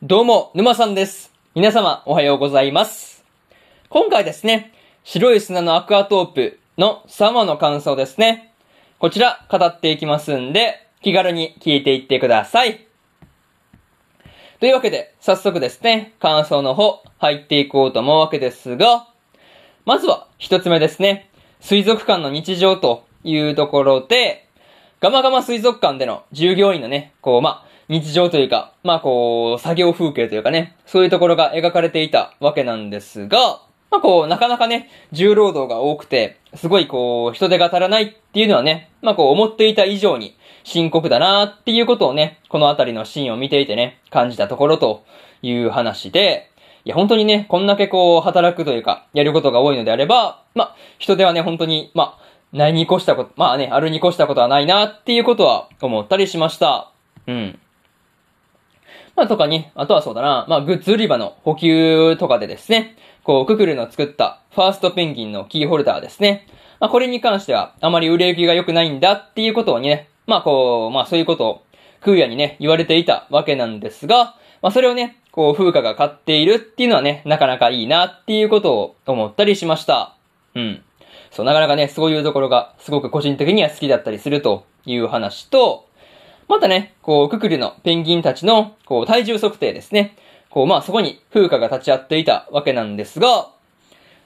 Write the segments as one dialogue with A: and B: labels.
A: どうも、沼さんです。皆様、おはようございます。今回ですね、白い砂のアクアトープの3話の感想ですね。こちら、語っていきますんで、気軽に聞いていってください。というわけで、早速ですね、感想の方、入っていこうと思うわけですが、まずは、一つ目ですね、水族館の日常というところで、ガマガマ水族館での従業員のね、こう、まあ、日常というか、まあ、こう、作業風景というかね、そういうところが描かれていたわけなんですが、まあ、こう、なかなかね、重労働が多くて、すごいこう、人手が足らないっていうのはね、まあ、こう、思っていた以上に深刻だなっていうことをね、このあたりのシーンを見ていてね、感じたところという話で、いや、本当にね、こんだけこう、働くというか、やることが多いのであれば、まあ、人手はね、本当に、まあ、ないに越したこと、まあね、あるに越したことはないなっていうことは思ったりしました。うん。まあ、とかに、あとはそうだな、まあ、グッズ売り場の補給とかでですね、こう、ククルの作ったファーストペンギンのキーホルダーですね。まあ、これに関しては、あまり売れ行きが良くないんだっていうことをね、まあ、こう、まあ、そういうことを、クーヤにね、言われていたわけなんですが、まあ、それをね、こう、風花が買っているっていうのはね、なかなかいいなっていうことを思ったりしました。うん。そう、なかなかね、そういうところが、すごく個人的には好きだったりするという話と、またね、こう、ククルのペンギンたちの、こう、体重測定ですね。こう、まあ、そこに風花が立ち会っていたわけなんですが、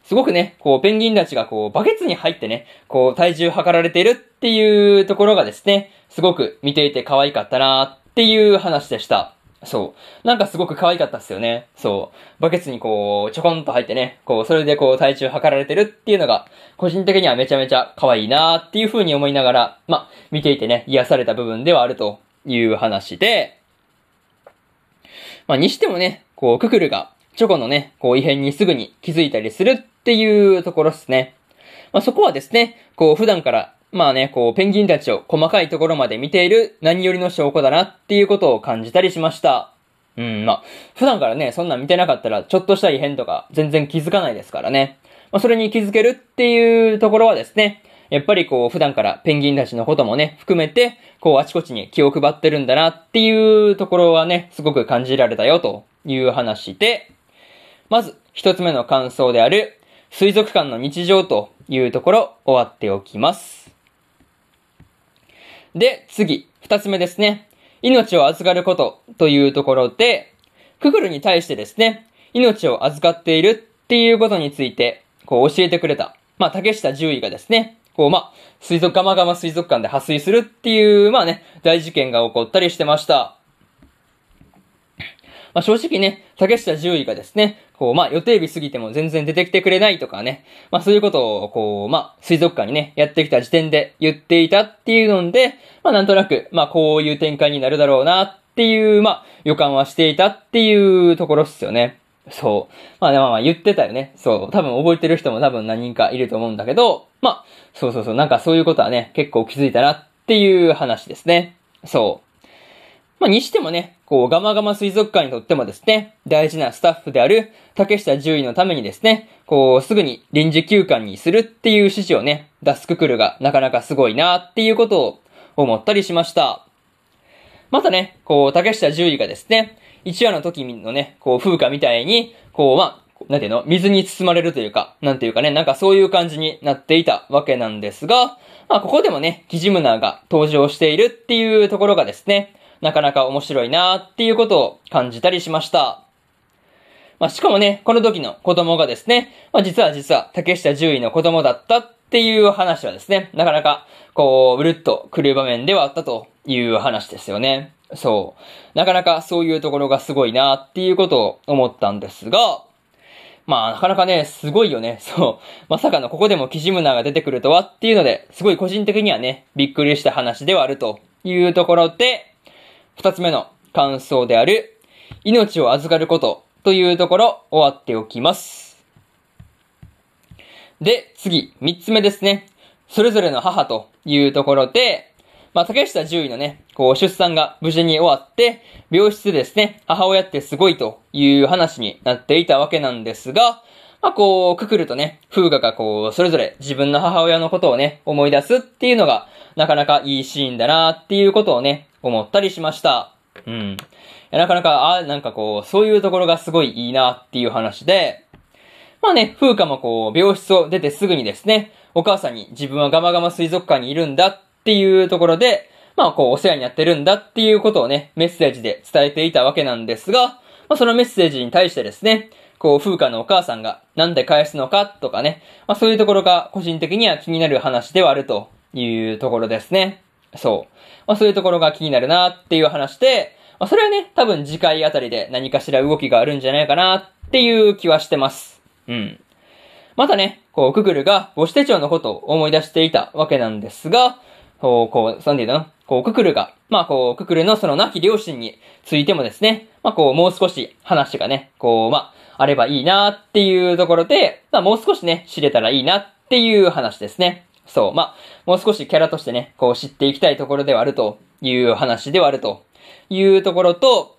A: すごくね、こう、ペンギンたちがこう、バケツに入ってね、こう、体重測られているっていうところがですね、すごく見ていて可愛かったなっていう話でした。そう。なんかすごく可愛かったっすよね。そう。バケツにこう、ちょこんと入ってね、こう、それでこう、体重測られてるっていうのが、個人的にはめちゃめちゃ可愛いなーっていう風に思いながら、まあ、見ていてね、癒された部分ではあるという話で、まあ、にしてもね、こう、ククルが、チョコのね、こう、異変にすぐに気づいたりするっていうところですね。まあ、そこはですね、こう、普段から、まあね、こう、ペンギンたちを細かいところまで見ている何よりの証拠だなっていうことを感じたりしました。うん、まあ、普段からね、そんなん見てなかったら、ちょっとした異変とか全然気づかないですからね。まあ、それに気づけるっていうところはですね、やっぱりこう、普段からペンギンたちのこともね、含めて、こう、あちこちに気を配ってるんだなっていうところはね、すごく感じられたよという話で、まず、一つ目の感想である、水族館の日常というところ、終わっておきます。で、次、二つ目ですね。命を預かることというところで、ククルに対してですね、命を預かっているっていうことについて、こう教えてくれた。まあ、竹下獣医がですね、こう、まあ、水族、ガマガマ水族館で破水するっていう、まあね、大事件が起こったりしてました。まあ、正直ね、竹下獣医がですね、こう、まあ、予定日過ぎても全然出てきてくれないとかね、まあ、そういうことを、こう、まあ、水族館にね、やってきた時点で言っていたっていうので、まあ、なんとなく、まあ、こういう展開になるだろうなっていう、まあ、予感はしていたっていうところっすよね。そう。まあ、まあまあ言ってたよね。そう。多分覚えてる人も多分何人かいると思うんだけど、まあ、そうそうそう。なんかそういうことはね、結構気づいたなっていう話ですね。そう。まあ、にしてもね、こう、ガマガマ水族館にとってもですね、大事なスタッフである竹下獣医のためにですね、こう、すぐに臨時休館にするっていう指示をね、出すククルがなかなかすごいなっていうことを思ったりしました。またね、こう、竹下獣医がですね、一話の時のね、こう、風花みたいに、こう、まあ、なんていうの水に包まれるというか、なんていうかね、なんかそういう感じになっていたわけなんですが、まあ、ここでもね、キジムナーが登場しているっていうところがですね、なかなか面白いなっていうことを感じたりしました。まあ、しかもね、この時の子供がですね、まあ、実は実は竹下獣医の子供だったっていう話はですね、なかなか、こう、うるっと来る場面ではあったという話ですよね。そう。なかなかそういうところがすごいなっていうことを思ったんですが、まあ、なかなかね、すごいよね。そう。まさかのここでもキジムナーが出てくるとはっていうので、すごい個人的にはね、びっくりした話ではあるというところで、二つ目の感想である、命を預かることというところ、終わっておきます。で、次、三つ目ですね。それぞれの母というところで、まあ、竹下獣医のね、こう、出産が無事に終わって、病室でですね、母親ってすごいという話になっていたわけなんですが、まあ、こう、くくるとね、風雅がこう、それぞれ自分の母親のことをね、思い出すっていうのが、なかなかいいシーンだなっていうことをね、思ったりしました。うん。なかなか、あなんかこう、そういうところがすごいいいなっていう話で、まあね、風花もこう、病室を出てすぐにですね、お母さんに自分はガマガマ水族館にいるんだっていうところで、まあこう、お世話になってるんだっていうことをね、メッセージで伝えていたわけなんですが、まあそのメッセージに対してですね、こう、風花のお母さんがなんで返すのかとかね、まあそういうところが個人的には気になる話ではあるというところですね。そう。まあそういうところが気になるなっていう話で、まあそれはね、多分次回あたりで何かしら動きがあるんじゃないかなっていう気はしてます。うん。またね、こう、ククルが母子手帳のことを思い出していたわけなんですが、こう、こう、なんていうの？こう、ククルが、まあ、こう、ククルのその亡き両親についてもですね、まあ、こう、もう少し話がね、こう、まあ、あればいいなっていうところで、まあ、もう少しね、知れたらいいなっていう話ですね。そう、まあ、もう少しキャラとしてね、こう、知っていきたいところではあるという話ではあるというところと、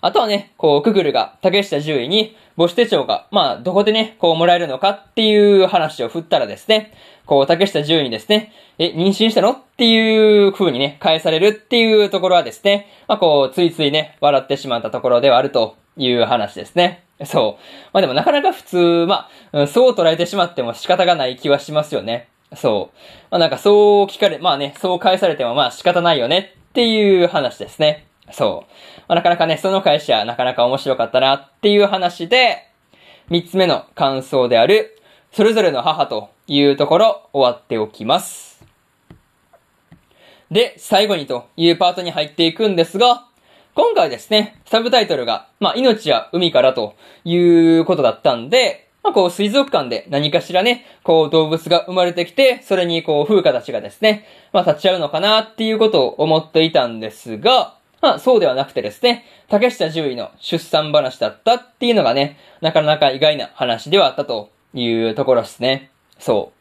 A: あとはね、こう、ククルが竹下獣医に、母子手帳が、まあ、どこでね、こうもらえるのかっていう話を振ったらですね、こう、竹下獣医にですね、え、妊娠したの？っていう風にね、返されるっていうところはですね、まあ、こう、ついついね、笑ってしまったところではあるという話ですね。そう。まあでもなかなか普通、まあ、そう捉えてしまっても仕方がない気はしますよね。そう。まあなんかそう聞かれ、まあね、そう返されてもまあ仕方ないよねっていう話ですね。そう。まあ、なかなかね、その返しはなかなか面白かったなっていう話で、三つ目の感想である、それぞれの母というところ終わっておきます。で、最後にというパートに入っていくんですが、今回ですね、サブタイトルが、まあ、命は海からということだったんで、まあ、こう、水族館で何かしらね、こう、動物が生まれてきて、それにこう、風花たちがですね、まあ、立ち会うのかなっていうことを思っていたんですが、まあ、そうではなくてですね、竹下獣医の出産話だったっていうのがね、なかなか意外な話ではあったというところですね。そう。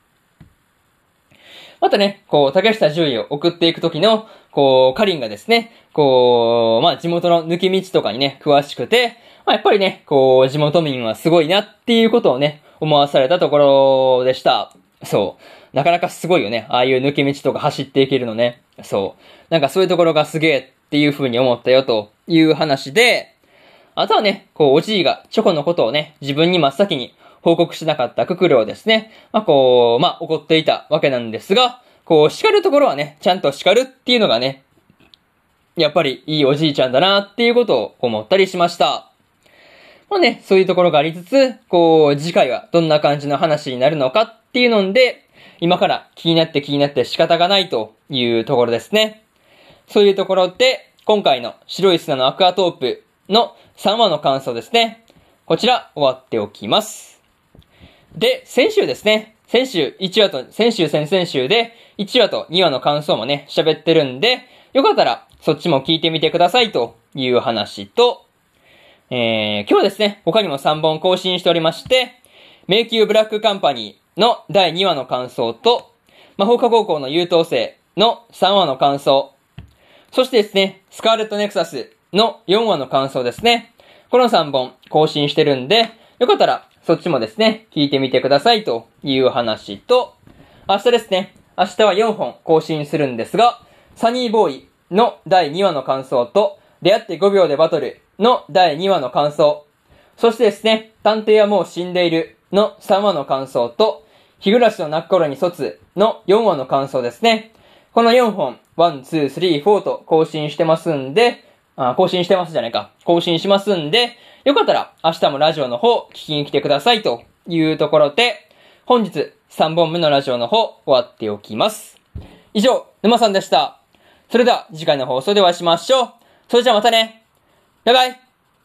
A: またね、こう、竹下獣医を送っていくときの、こう、カリンがですね、こう、まあ、地元の抜け道とかにね、詳しくて、まあ、やっぱりね、こう、地元民はすごいなっていうことをね、思わされたところでした。そう。なかなかすごいよね。ああいう抜け道とか走っていけるのね。そう。なんかそういうところがすげえっていう風に思ったよという話で、あとはね、こう、おじいがチョコのことをね、自分に真っ先に報告しなかったククルをですね、まあこう、まあ怒っていたわけなんですが、こう、叱るところはね、ちゃんと叱るっていうのがね、やっぱりいいおじいちゃんだなっていうことを思ったりしました。まあね、そういうところがありつつ、こう、次回はどんな感じの話になるのかっていうので、今から気になって気になって仕方がないというところですね。そういうところで、今回の白い砂のアクアトープの3話の感想ですね。こちら終わっておきます。で、先週ですね。先週1話と、先週先々週で1話と2話の感想もね、喋ってるんで、よかったらそっちも聞いてみてくださいという話と、えー、今日ですね、他にも3本更新しておりまして、迷宮ブラックカンパニーの第2話の感想と、魔法科高校の優等生の3話の感想、そしてですね、スカーレットネクサスの4話の感想ですね。この3本更新してるんで、よかったらそっちもですね、聞いてみてくださいという話と、明日ですね、明日は4本更新するんですが、サニーボーイの第2話の感想と、出会って5秒でバトルの第2話の感想、そしてですね、探偵はもう死んでいるの3話の感想と、日暮らしの泣く頃に卒の4話の感想ですね。この4本、1、2、3、4と更新してますんで、あ、更新してますじゃないか。更新しますんで、よかったら明日もラジオの方聞きに来てくださいというところで、本日3本目のラジオの方終わっておきます。以上、沼さんでした。それでは次回の放送でお会いしましょう。それじゃあまたね。バイバイ。